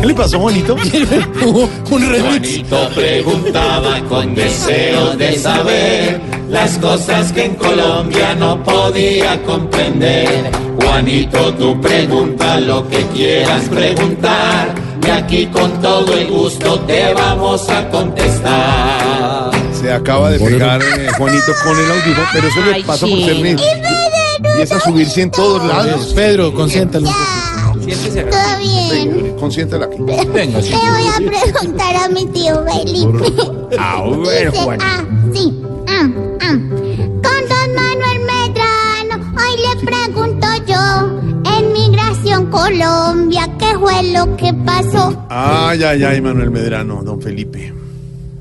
¿Qué le pasó, Juanito? Un remix. Juanito preguntaba con deseos de saber las cosas que en Colombia no podía comprender. Juanito, tú pregunta lo que quieras preguntar y aquí con todo el gusto te vamos a contestar. Se acaba de pegar eh, Juanito con el audífono, pero eso le Ay, pasa por necio. Empieza a subirse en todos lados. Pedro, consiéntalo. Todo bien. Consiéntala aquí. Le voy a preguntar a mi tío Felipe. A ver, Dice, Juanito. ah, sí. ah, ah. Con don Manuel Medrano, hoy le pregunto yo. En Migración Colombia, ¿qué fue lo que pasó? Ay, ay, ay, Manuel Medrano, don Felipe.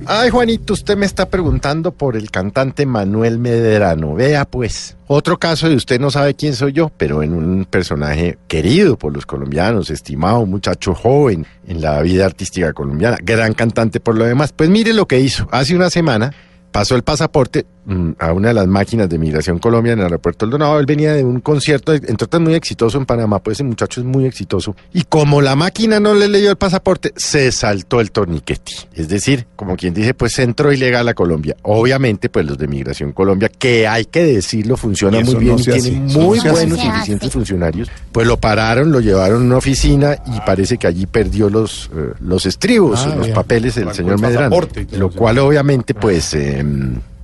Ay, Juanito, usted me está preguntando por el cantante Manuel Medrano. Vea, pues, otro caso de usted no sabe quién soy yo, pero en un personaje querido por los colombianos, estimado, muchacho joven en la vida artística colombiana, gran cantante por lo demás. Pues mire lo que hizo. Hace una semana pasó el pasaporte mm, a una de las máquinas de Migración Colombia en el aeropuerto El Donado. Él venía de un concierto, entre otras muy exitoso en Panamá, pues ese muchacho es muy exitoso. Y como la máquina no le leyó el pasaporte, se saltó el torniquete. Es decir, como quien dice, pues entró ilegal a Colombia. Obviamente, pues los de Migración Colombia, que hay que decirlo, funciona muy bien no y se tiene hace, eso muy no buenos y eficientes funcionarios, pues lo pararon, lo llevaron a una oficina y parece que allí perdió los, eh, los estribos, Ah, los bien. papeles el Arrancó señor Medrano. Lo cual obviamente pues eh,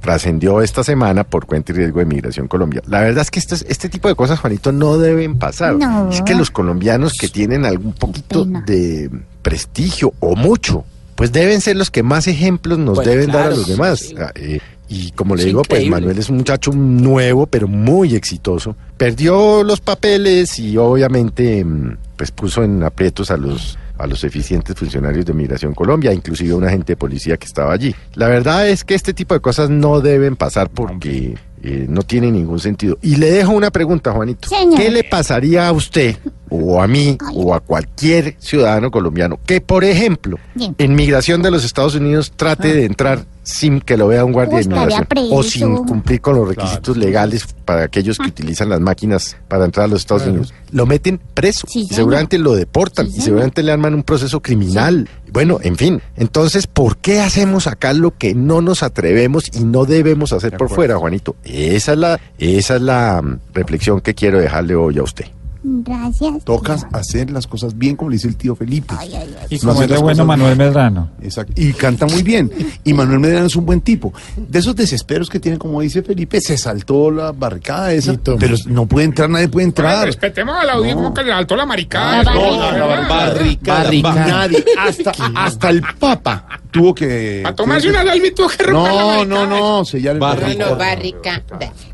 trascendió esta semana por cuenta y riesgo de Migración Colombia. La verdad es que este, este tipo de cosas, Juanito, no deben pasar. No. Es que los colombianos que tienen algún poquito pena. de prestigio o mucho, pues deben ser los que más ejemplos nos Bueno, deben dar a los demás. sí. Ah, eh, y como le digo, pues. Manuel es un muchacho nuevo, pero muy exitoso. Perdió los papeles y obviamente mm, pues puso en aprietos a los a los eficientes funcionarios de Migración Colombia, inclusive a un agente de policía que estaba allí. La verdad es que este tipo de cosas no deben pasar porque eh, no tiene ningún sentido. Y le dejo una pregunta, Juanito. Señor. ¿Qué le pasaría a usted o a mí o a cualquier ciudadano colombiano que, por ejemplo, en migración de los Estados Unidos trate de entrar sin que lo vea un guardia de preso. o sin cumplir con los requisitos legales para aquellos que utilizan las máquinas para entrar a los Estados Unidos. Lo meten preso Sí, y seguramente lo deportan Sí, y seguramente le arman un proceso criminal. Bueno, en fin. Entonces, ¿por qué hacemos acá lo que no nos atrevemos y no debemos hacer por fuera, Juanito? Esa es la, esa es la mm, reflexión que quiero dejarle hoy a usted. Gracias. Toca tío. hacer las cosas bien, como le dice el tío Felipe. Ay, ay, ay. Y como es de bueno Manuel bien. Medrano. Exacto. Y canta muy bien. Y Manuel Medrano es un buen tipo. De esos desesperos que tiene, como dice Felipe, se saltó la barricada esa. Pero no puede entrar, nadie puede entrar. Respetemos al audiencia No. que le saltó la maricada. La No, barricada. la barricada. Barricada. Nadie, hasta, hasta el Papa tuvo que. A tomarse una salva y tuvo que romper la No, no, no, sellar el Bueno, barrica.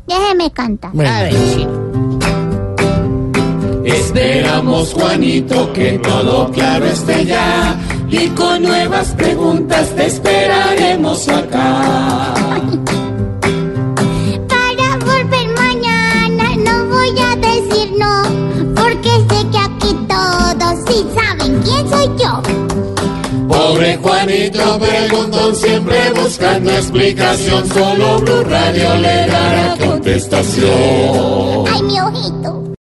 Déjeme cantar. A ver. Esperamos, Juanito, que todo claro esté ya. Y con nuevas preguntas te esperaremos acá. Para volver mañana no voy a decir no, porque sé que aquí todos sí saben quién soy yo. Pobre Juanito preguntón, siempre buscando explicación. Solo Blue Radio le dará contestación. Ay, mi ojito.